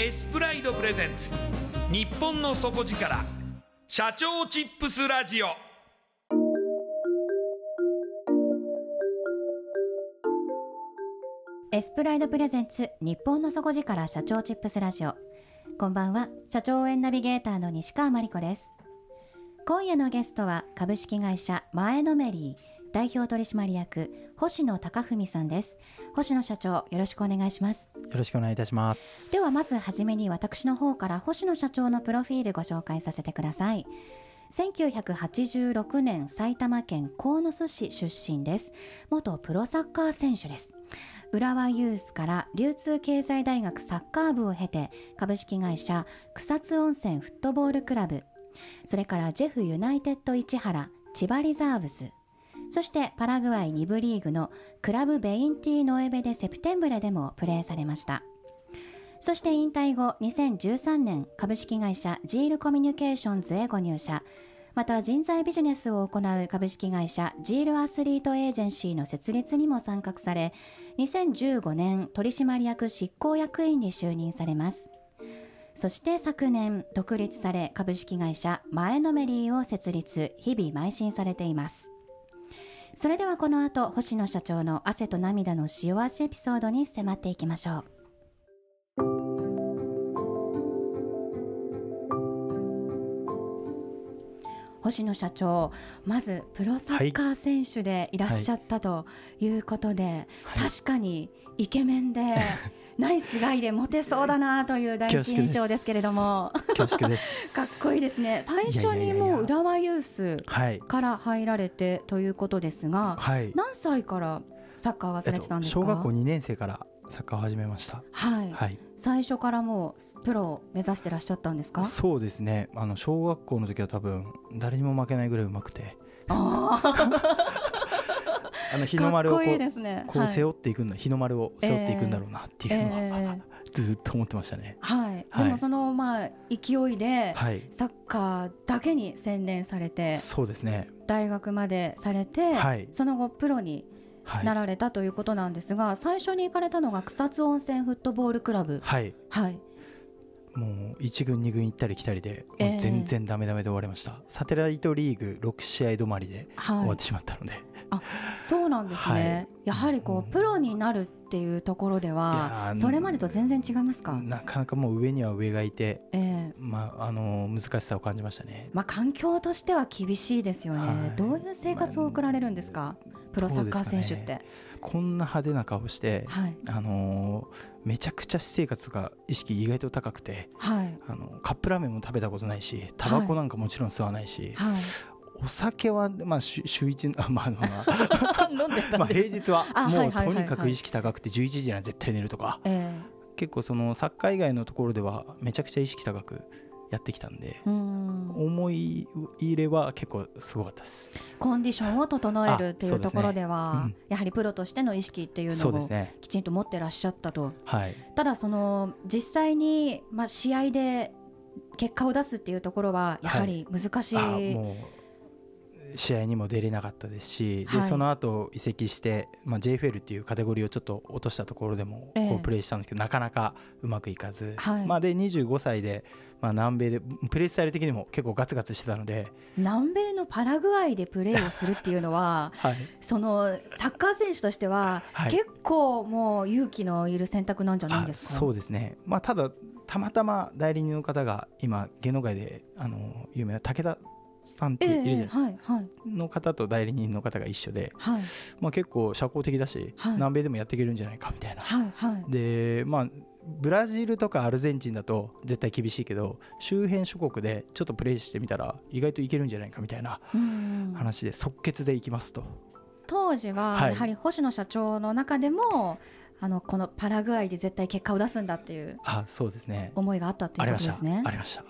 エスプライドプレゼンツ。日本の底力。社長チップスラジオ。エスプライドプレゼンツ。日本の底力社長チップスラジオ。こんばんは。社長応援ナビゲーターの西川真理子です。今夜のゲストは株式会社。前のメリー代表取締役。星野貴文さんです。星野社長よろしくお願いします。よろしくお願いいたします。ではまずはじめに私の方から星野社長のプロフィールご紹介させてください。1986年埼玉県鴻巣市出身です。元プロサッカー選手です。浦和ユースから流通経済大学サッカー部を経て株式会社草津温泉フットボールクラブ。それからジェフユナイテッド市原千葉リザーブズそしてパラグアイ2部リーグの Club Veintinueve de Septiembre でもプレーされました。そして引退後2013年株式会社ジールコミュニケーションズへご入社。また人材ビジネスを行う株式会社ジールアスリートエージェンシーの設立にも参画され2015年取締役執行役員に就任されます。そして昨年独立され株式会社前のメリーを設立日々邁進されています。それではこの後星野社長の汗と涙の塩味エピソードに迫っていきましょう。星野社長まずプロサッカー選手でいらっしゃったということで、はい。確かにイケメンで ナイスガイでモテそうだなという第一印象ですけれども。かっこいいですね。最初にもう浦和ユースはいから入られてということですがはい。何歳からサッカーはされてたんですか、小学校2年生からサッカーを始めました。はい、はい。最初からもうプロを目指してらっしゃったんですか？そうですね。あの小学校の時は多分誰にも負けないぐらいうまくて。あ あの日あかっこいいの丸をこうね。こう背はい。負っていくんだ、日の丸を背負っていくんだろうなっていうのは、え ずっと思ってましたね。はい、はい。でもそのまあ勢いではい。サッカーだけに専念されてそうですね。大学までされて、はい。その後プロにはいなられたということなんですが、最初に行かれたのが草津温泉フットボールクラブ。はい。はい。もう1軍2軍行ったり来たりで、全然ダメダメで終わりました。サテライトリーグ6試合止まりではい。終わってしまったので、そうなんですね、はい。やはりこうプロになるっていうところでいはそれまでと全然違いますか、なかなかもう上には上がいて、ええ。まあ、あの難しさを感じましたね。まあ、環境としては厳しいですよね、はい。どういう生活を送られるんですか、プロサッカー選手って、こんな派手な顔して、はい。あのーめちゃくちゃ私生活が意識意外と高くてはい。あのカップラーメンも食べたことないしタバコなんかもちろん吸わないし、はいお酒は、まあ、週週一あまあまあ。飲んでたまあ平日はあもはいうはいはいはい。とにかく意識高くて11時には絶対寝るとか。え結構そのサッカー以外のところではめちゃくちゃ意識高くやってきたんで思い入れは結構すごかったです。コンディションを整えるっていうところではうんやはりプロとしての意識っていうのをきちんと持ってらっしゃったと。はいただその実際に、まあ、試合で結果を出すっていうところはやはり難しい、あもう試合にも出れなかったですし、ではい。その後移籍して、まあ、JFL っていうカテゴリーをちょっと落としたところでもええ。こうプレーしたんですけど、なかなかうまくいかず、はい。まあ、で25歳で、まあ、南米でプレースタイル的にも結構ガツガツしてたので、南米のパラグアイでプレーをするっていうのは はい。そのサッカー選手としては、はい。結構もう勇気のいる選択なんじゃないあですか？そうですね、まあ、ただたまたま代理人の方が今芸能界であの有名な武田さんってえいるじゃないえですか、はいはい。の方と代理人の方が一緒で、はい。まあ、結構社交的だし、はい。南米でもやっていけるんじゃないかみたいな。はいはい。でまあブラジルとかアルゼンチンだと絶対厳しいけど周辺諸国でちょっとプレーしてみたら意外といけるんじゃないかみたいなうん。話で即決でいきますと、当時ははい。やはり星野社長の中でも、あのこのパラグアイで絶対結果を出すんだっていうあそうですね。思いがあったっていうことですね。ありました。た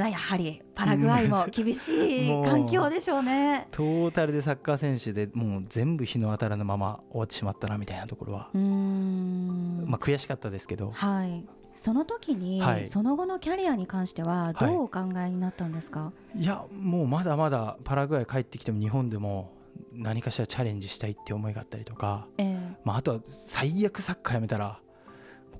だやはりパラグアイも厳しい環境でしょうね。トータルでサッカー選手でもう全部日の当たらぬまま終わってしまったなみたいなところは、うーん。まあ、悔しかったですけど。はい。その時に、はい。その後のキャリアに関してはどうお考えになったんですか、いやもうまだまだパラグアイ帰ってきても日本でも何かしらチャレンジしたいって思いがあったりとか、ええ。まあ、あとは最悪サッカーやめたら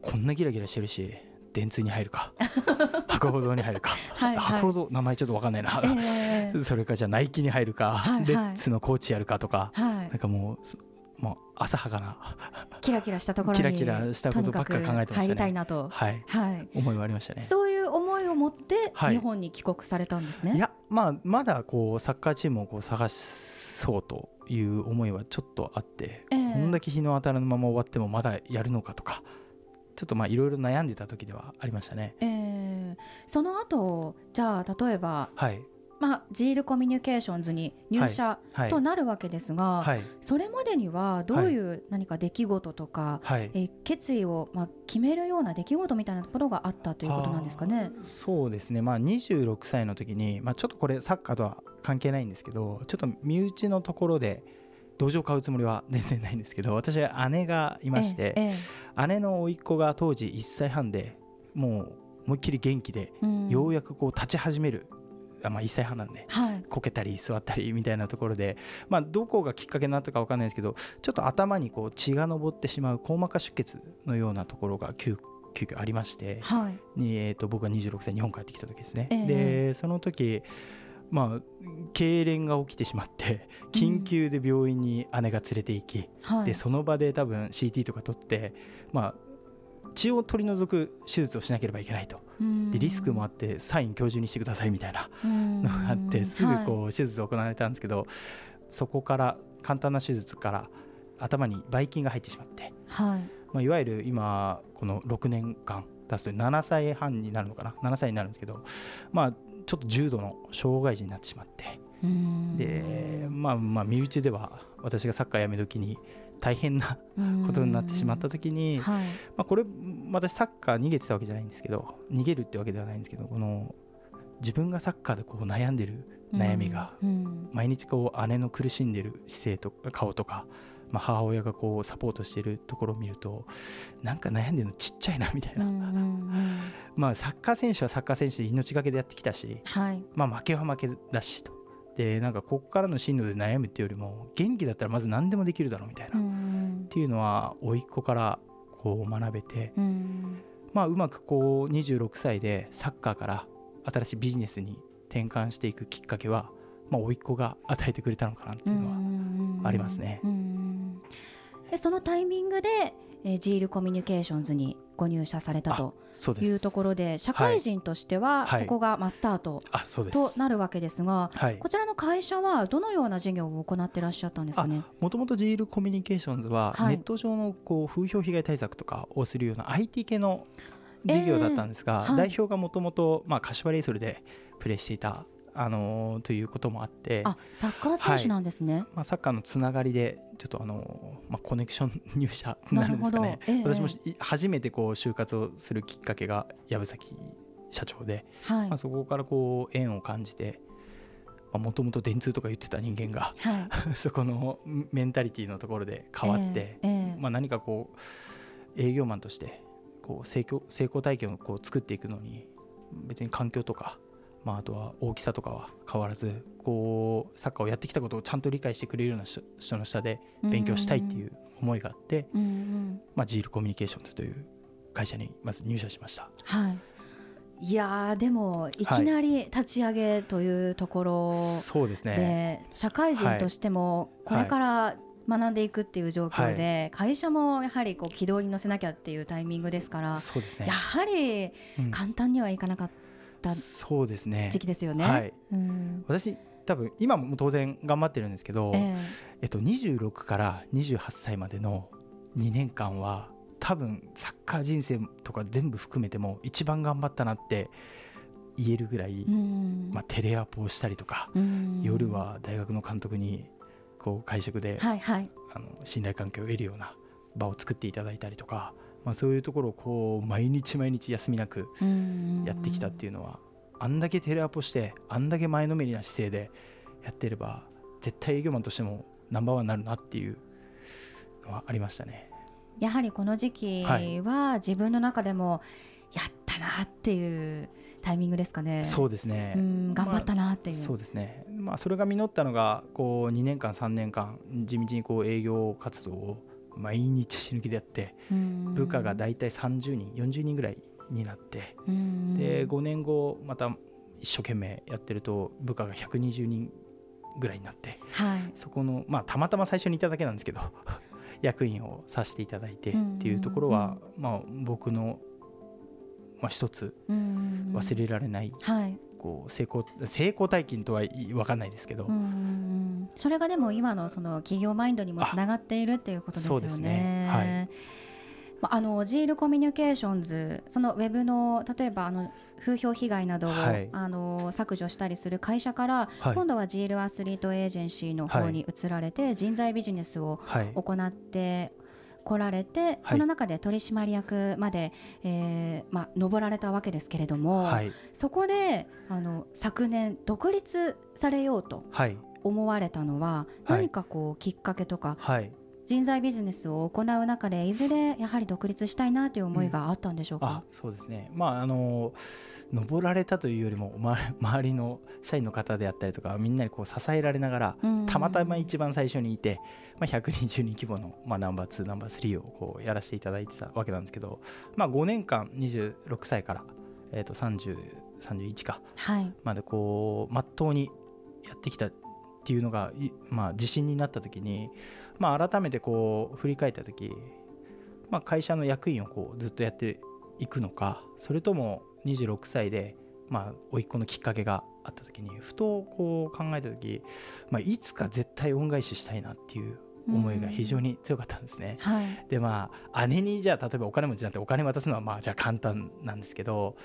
こんなギラギラしてるし電通に入るか 博報堂に入るか。はいはい。博報堂名前ちょっと分かんないな、ええ それかじゃあナイキに入るか、はいはい。レッツのコーチやるかとか、はなんかもうそもう浅はかな、い、キラキラしたところにキラキラしたことばっかり考えてましたね。いなと、はい、はい、思いはありましたね。そういう思いを持ってはい。日本に帰国されたんですね。いやまあまだこうサッカーチームをこう探そうという思いはちょっとあって、ええ。こんだけ日の当たらぬまま終わってもまだやるのかとかちょっとまあいろいろ悩んでた時ではありましたね。ええ。その後じゃあ例えば、はい。まあ、ジールコミュニケーションズに入社はい。となるわけですが、はい。それまでにはどういう何か出来事とか、はい。え決意を、まあ、決めるような出来事みたいなところがあったということなんですかね？そうですね、まあ、26歳の時に、まあ、ちょっとこれサッカーとは関係ないんですけどちょっと身内のところで道場を買うつもりは全然ないんですけど 私は姉がいまして、えええ姉の甥っ子が当時1歳半でもう思いっきり元気で、えうん。ようやくこう立ち始めるあ、まあ、1歳半なんではい。こけたり座ったりみたいなところで、まあ、どこがきっかけになったか分かんないですけどちょっと頭にこう血が上ってしまう硬膜下出血のようなところが急急遽ありまして、はい。に、えー、と僕が26歳日本帰ってきた時ですね、ええ。でその時まあ痙攣が起きてしまって緊急で病院に姉が連れて行き、はい。でその場で多分 CT とか取ってまあ血を取り除く手術をしなければいけないと。でリスクもあってサイン今日中にしてくださいみたいなのがあってすぐこう手術行われたんですけどそこから簡単な手術から頭にばい菌が入ってしまってはい。まあ、いわゆる今この6年間経つと7歳半になるのかな？7歳になるんですけどまあちょっと重度の障害児になってしまってうん。でまあまあ身内では私がサッカーやめ時に大変なことになってしまった時にまはい。あこれ私サッカー逃げてたわけじゃないんですけど逃げるってわけではないんですけどこの自分がサッカーでこう悩んでる悩みがうん。毎日こう姉の苦しんでる姿勢とか顔とか、まあ、母親がこうサポートしてるところを見るとなんか悩んでるのちっちゃいなみたいな、うんうんうん。まあサッカー選手はサッカー選手で命がけでやってきたし、はい。まあ、負けは負けだしと。でなんかここからの進路で悩むっていうよりも元気だったらまず何でもできるだろうみたいな、うっん。ていうのは甥っ子からこう学べて、うん。まあ、うまくこう26歳でサッカーから新しいビジネスに転換していくきっかけは、まあ、甥っ子が与えてくれたのかなっていうのはうんありますね。でそのタイミングで、えー、ジールコミュニケーションズにご入社されたというところで社会人としてはここがまあスタートとなるわけですが、こちらの会社はどのような事業を行っていらっしゃったんですかね？もともとジールコミュニケーションズはネット上のこう風評被害対策とかをするような IT 系の事業だったんですが、代表がもともと柏レイソルでプレーしていたあのー、ということもあって。あサッカー選手なんですね、はい、まあ、サッカーのつながりでちょっとあのー、まあ、コネクション入社になるんですかね、ええ、私も初めてこう就活をするきっかけが藪崎社長で、はい、まあ、そこからこう縁を感じてもともと電通とか言ってた人間が、はい、そこのメンタリティーのところで変わって、え、まあ、何かこう営業マンとしてこう成功成功体験をこう作っていくのに別に環境とかまあ、あとは大きさとかは変わらずこうサッカーをやってきたことをちゃんと理解してくれるような人の下で勉強したいっていう思いがあって、うんうん、まあ、ジールコミュニケーションズという会社にまず入社しました。はい。いやでもいきなり立ち上げというところで、そうですね、社会人としてもこれから学んでいくっていう状況で、会社もやはりこう軌道に乗せなきゃっていうタイミングですからそうです、ね、やはり簡単にはいかなかった。ったそうですね。時期ですよね。はい、うん、私多分今も当然頑張ってるんですけど、えー、えっと、26から28歳までの2年間は多分サッカー人生とか全部含めても一番頑張ったなって言えるぐらい、まあ、テレアポをしたりとか、夜は大学の監督にこう会食で、はいはい、あの信頼関係を得るような場を作っていただいたりとかまあ、そういうところをこう毎日毎日休みなくやってきたっていうのはあんだけテレアポしてあんだけ前のめりな姿勢でやってれば絶対営業マンとしてもナンバーワンになるなっていうのはありましたね。やはりこの時期は自分の中でもやったなっていうタイミングですかね。そうですね。頑張ったなっていう、まあ、そうですね。まあそれが実ったのがこう2年間3年間地道にこう営業活動を毎日死ぬ気でやって部下が大体30人40人ぐらいになってで5年後また一生懸命やってると部下が120人ぐらいになって、はい、そこのまあたまたま最初にいただけなんですけど 役員をさせていただいてっていうところは、まあ、僕の、まあ、一つ忘れられない、はい、こう成功成功体験とは分かんないですけど、それがでも今のその企業マインドにもつながっているっていうことですよね。そうですね。はい。あのジールコミュニケーションズそのウェブの例えばあの風評被害などを、はい、あの削除したりする会社から、はい、今度はジールアスリートエージェンシーの方に移られて、人材ビジネスを行って来られて、その中で取締役まで、えーまあ、上られたわけですけれども、はい、そこであの昨年独立されようと思われたのは、何かこうきっかけとか、はい、人材ビジネスを行う中でいずれやはり独立したいなという思いがあったんでしょうか、うん、そうですね、まああの登られたというよりも、ま、周りの社員の方であったりとかみんなにこう支えられながら、たまたま一番最初にいて、まあ、120人規模の、まあ、ナンバー2ナンバー3をこうやらせていただいてたわけなんですけど、まあ、5年間26歳から、えー、と30 31か、はい、までこうまっとうにやってきたっていうのが、まあ、自信になった時に、まあ、改めてこう振り返った時、まあ、会社の役員をこうずっとやっていくのかそれとも26歳で、まあ、甥っ子のきっかけがあった時にふとこう考えた時、まあ、いつか絶対恩返ししたいなっていう思いが非常に強かったんですね。はい、でまあ姉にじゃあ例えばお金持ちなんてお金渡すのはまあじゃあ簡単なんですけど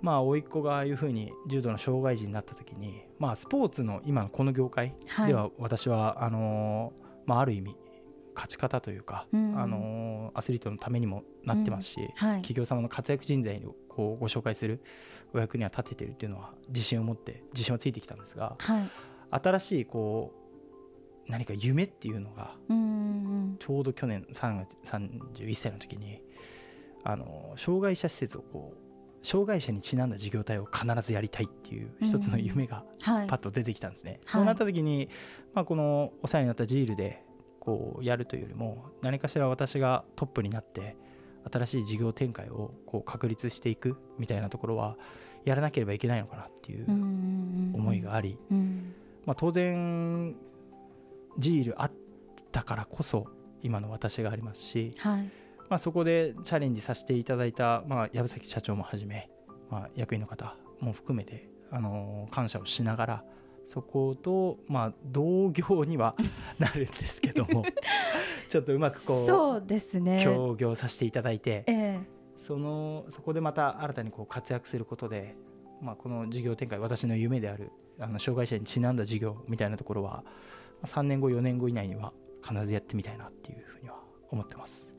まあ甥っ子がああいうふうに重度の障害児になった時にまあスポーツの今のこの業界では私はあのまあある意味勝ち方というか、うん、あのアスリートのためにもなってますし、うん。はい、企業様の活躍人材をこうご紹介するお役には立ててるっていうのは自信を持って自信はついてきたんですが、はい、新しいこう何か夢っていうのが、ちょうど去年3月31歳の時にあの障害者施設をこう障害者にちなんだ事業体を必ずやりたいっていう一つの夢がパッと出てきたんですね。はい、そうなった時に、まあ、このお世話になったジールでこうやるというよりも何かしら私がトップになって新しい事業展開をこう確立していくみたいなところはやらなければいけないのかなっていう思いがあり、まあ、当然ジールあっったからこそ今の私がありますし、はいまあ、そこでチャレンジさせていただいた、まあ、藪崎社長もはじめ、まあ、役員の方も含めて、あのー感謝をしながらそこと、まあ、同業には なるんですけども ちょっとうまくこうそうですね協業させていただいてええそのそこでまた新たにこう活躍することで、まあ、この事業展開私の夢であるあの障害者にちなんだ事業みたいなところはまあ3年後4年後以内には必ずやってみたいなっていうふうには思ってます。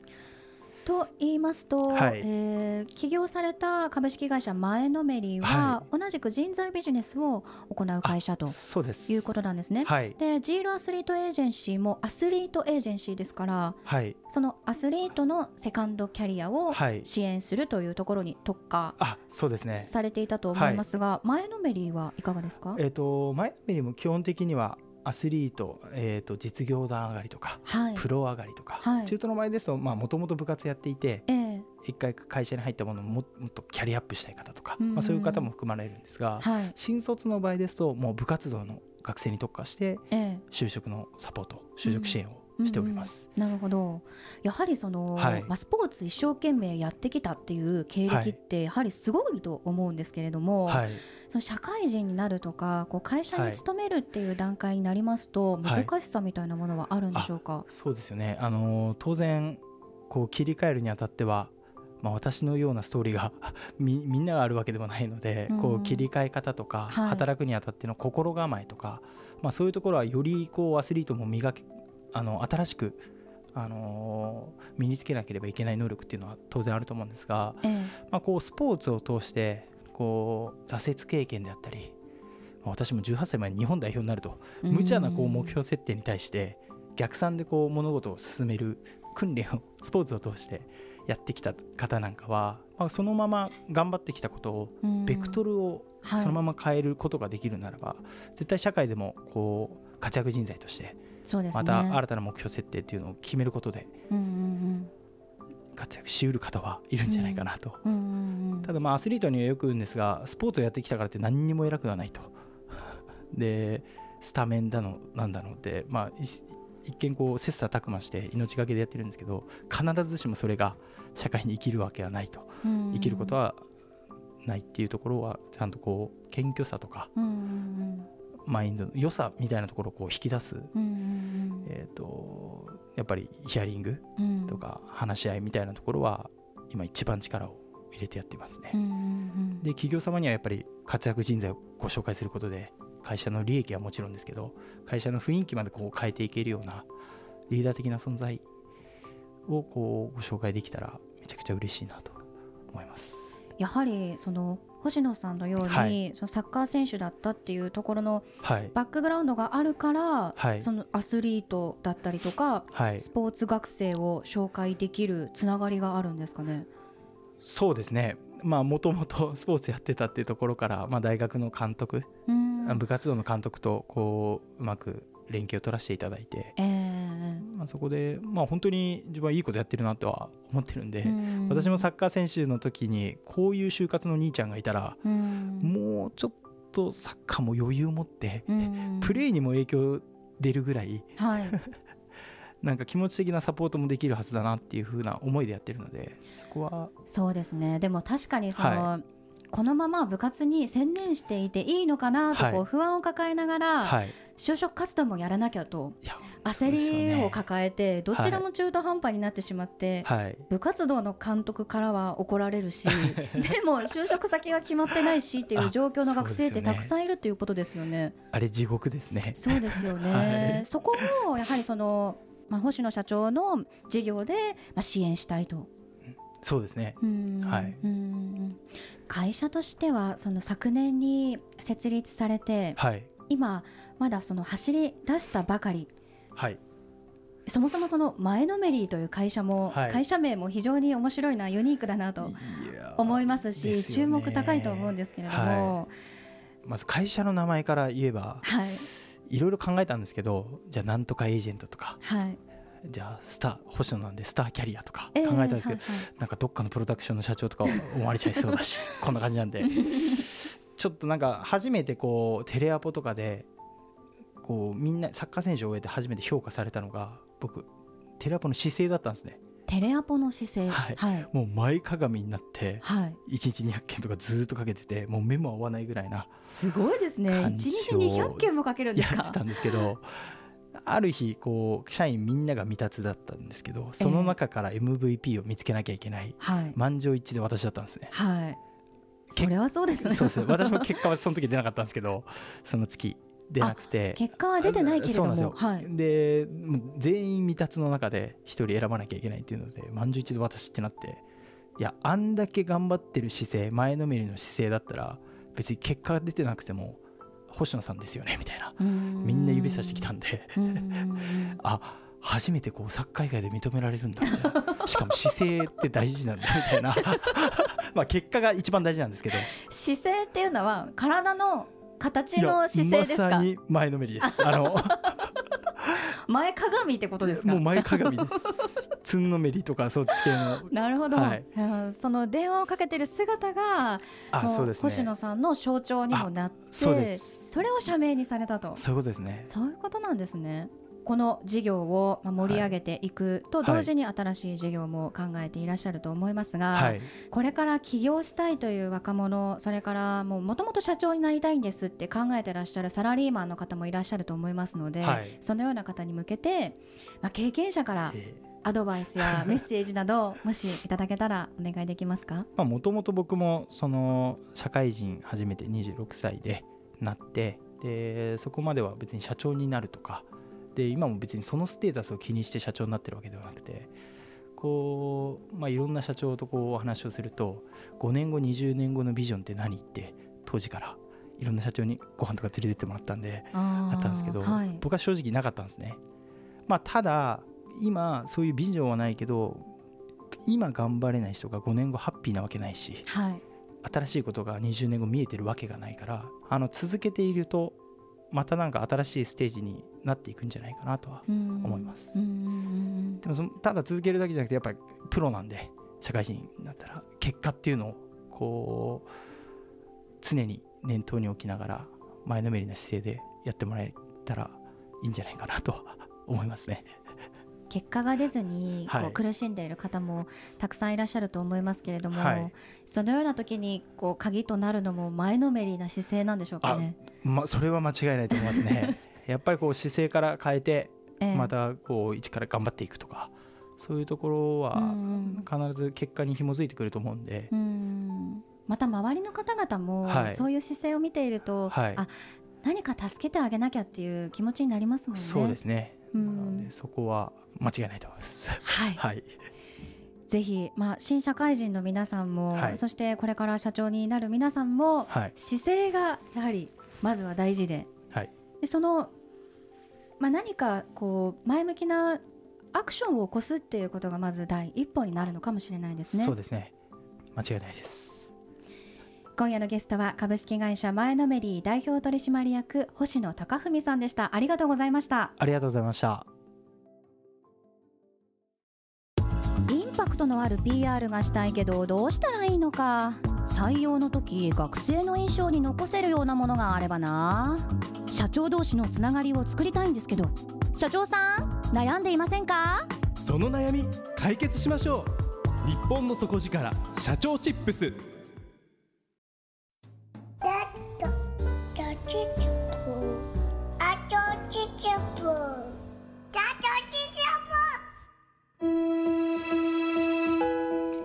と言いますと、はい。えー起業された株式会社前のめりは、は同じく人材ビジネスを行う会社とそうです。いうことなんですね。はい。でジールアスリートエージェンシーもアスリートエージェンシーですからはい。そのアスリートのセカンドキャリアをはい。支援するというところに特化あそうですね。されていたと思いますが、前のめりはいかがですか？えっ、と前のめりも基本的にはアスリート、えー、と実業団上がりとか、はい。プロ上がりとか、はい。中途の場合ですともともと部活やっていてええ。一回会社に入ったものをももっとキャリアアップしたい方とか、まあ、そういう方も含まれるんですが、はい。新卒の場合ですともう部活動の学生に特化してええ。就職のサポート就職支援をしております。なるほど。やはりその、はい。まあ、スポーツ一生懸命やってきたっていう経歴ってやはりすごいと思うんですけれども、はい、その社会人になるとかこう会社に勤めるっていう段階になりますと、はい。難しさみたいなものはあるんでしょうか、そうですよね、あのー当然こう切り替えるにあたっては、まあ、私のようなストーリーが みみんながあるわけではないので、うん。こう切り替え方とか、はい。働くにあたっての心構えとか、まあ、そういうところはよりこうアスリートも磨けあの新しく、あのー身につけなければいけない能力っていうのは当然あると思うんですが、ええ。まあ、こうスポーツを通してこう挫折経験であったり、まあ私も18歳前に日本代表になると無茶なこう目標設定に対して逆算でこう物事を進める訓練を スポーツを通してやってきた方なんかは、まあ、そのまま頑張ってきたことをうん。ベクトルをはい。そのまま変えることができるならば、絶対社会でもこう活躍人材としてね。また新たな目標設定っていうのを決めることでうんうん活躍しうる方はいるんじゃないかなと。うんうんうんうん。ただまあアスリートにはよく言うんですがスポーツをやってきたからって何にも偉くはないと。でスタメンだのなんだのってまあい一見こう切磋琢磨して命がけでやってるんですけど必ずしもそれが社会に生きるわけはないと。うん生きることはないっていうところはちゃんとこう謙虚さとかうんうんマインドの良さみたいなところをこう引き出す、うんうんえー、とやっぱりヒアリングうんうんとか話し合いみたいなところは今一番力を入れてやってますね。うんうんうんで企業様にはやっぱり活躍人材をご紹介することで会社の利益はもちろんですけど会社の雰囲気までこう変えていけるようなリーダー的な存在をこうご紹介できたらめちゃくちゃ嬉しいなと思います。やはりその星野さんのように、はい。そのサッカー選手だったっていうところのはい、バックグラウンドがあるから、はい。そのアスリートだったりとかはい、スポーツ学生を紹介できるつながりがあるんですかね？そうですね。まあもともと スポーツやってたっていうところから、まあ、大学の監督、うん。部活動の監督とこううまく連携を取らせていただいて、ええまあ、そこで、まあ、本当に自分はいいことやってるなとは思ってるんで、うん。私もサッカー選手の時にこういう就活の兄ちゃんがいたら、うん。もうちょっとサッカーも余裕を持って、うん。プレーにも影響出るぐらいはい。なんか気持ち的なサポートもできるはずだなっていう風な思いでやってるのでそこはそうですね。でも確かにその、はこのまま部活に専念していていいのかなとこはい。う不安を抱えながら、はい。就職活動もやらなきゃと。いや焦りね。を抱えてどちらも中途半端になってしまって、はい。部活動の監督からは怒られるし でも就職先が決まってないしっていう状況の学生ってたくさんいるっていうことですよね。あれ地獄ですね。そうですよね、はい。そこもやはりその、まあ、星野社長の事業で、まあ、支援したいと。そうですね。うん。はい。うん。会社としてはその昨年に設立されてはい。今まだその走り出したばかりはい。そもそもその前のめりという会社も、はい。会社名も非常に面白いなユニークだなと思いますしね。注目高いと思うんですけれども、まず会社の名前から言えばはい。いろいろ考えたんですけどじゃあなんとかエージェントとかはい。じゃあスター星野なんでスターキャリアとか考ええーたんですけど、はいはい。なんかどっかのプロダクションの社長とか思われちゃいそうだしこんな感じなんで。ちょっとなんか初めてこうテレアポとかでこうみんなサッカー選手を終えて初めて評価されたのが僕テレアポの姿勢だったんですね。テレアポの姿勢。はい。はい、もう前かがみになってはい。1日200件とかずーっとかけててもう目も合わないぐらいなすごいですね。感一情日200件もかけるんですか？やってたんですけどある日こう社員みんなが未達だったんですけどその中から MVP を見つけなきゃいけない、はい。満場一致で私だったんですね。はい。けそれはそうですね。そうです私も結果はその時出なかったんですけどその月出なくて。結果は出てないけれども。はい。で全員未達の中で一人選ばなきゃいけないっていうので満場一致で私ってなっていやあんだけ頑張ってる姿勢前のめりの姿勢だったら別に結果が出てなくても星野さんですよねみたいな。みんな指さしてきたんで。あ初めてこうサッカー以外で認められるんだ。みたいなしかも姿勢って大事なんだみたいな。まあ結果が一番大事なんですけど。姿勢っていうのは体の形の姿勢ですか？まさに前のめりです。あの 前かがみってことですか？もう前かがみです。つんのめりとかそっち系の。なるほど、はい。うんその電話をかけてる姿がもあそうですね。星野さんの象徴にもなってそれを社名にされたと。そういうことですね。そういうことなんですねこの事業をまあ盛り上げていくと同時に新しい事業も考えていらっしゃると思いますが、はい。これから起業したいという若者それからもともと社長になりたいんですって考えてらっしゃるサラリーマンの方もいらっしゃると思いますので、はい。そのような方に向けて、まあ、経験者からえーアドバイスやメッセージなどもしいただけたらお願いできますか？まあもともと僕もその社会人初めて26歳でなってでそこまでは別に社長になるとかで今も別にそのステータスを気にして社長になってるわけではなくてこう、まあ、いろんな社長とこうお話をすると5年後20年後のビジョンって何って当時からいろんな社長にご飯とか連れてってもらったんでああったんですけど、はい、僕は正直なかったんですね。まあ、ただ今そういうビジョンはないけど今頑張れない人が5年後ハッピーなわけないしはい新しいことが20年後見えてるわけがないからあの続けているとまたなんか新しいステージになっていくんじゃないかなとは思思います。でもそのただ続けるだけじゃなくてやっぱりプロなんで社会人になったら結果っていうのをこう常に念頭に置きながら前のめりな姿勢でやってもらえたらいいんじゃないかなとは思いますね。結果が出ずにこうはい苦しんでいる方もたくさんいらっしゃると思いますけれども、はいそのような時にこう鍵となるのも前のめりな姿勢なんでしょうかね？まあ、それは間違いないと思いますね。やっぱりこう姿勢から変えてええまたこう一から頑張っていくとかそういうところうはん必ず結果に紐づいてくると思うんでうんうんまた周りの方々もはいそういう姿勢を見ていると、はいあ何か助けてあげなきゃっていう気持ちになりますもんね。そうですね。うんなのでそこは間違いないと思います。はい、はい。ぜひ、まあ、新社会人の皆さんも、はいそしてこれから社長になる皆さんもはい。姿勢がやはりまずは大事ではい。でその、まあ、何かこう前向きなアクションを起こすっていうことがまず第一歩になるのかもしれないですねそうですね。間違いないです。今夜のゲストは株式会社前のめり代表取締役星野貴文さんでした。ありがとうございました。ありがとうございました。インパクトのある PR がしたいけどどうしたらいいのか。採用の時学生の印象に残せるようなものがあればな。社長同士のつながりを作りたいんですけど。社長さん悩んでいませんか？その悩み解決しましょう。日本の底力社長チップス。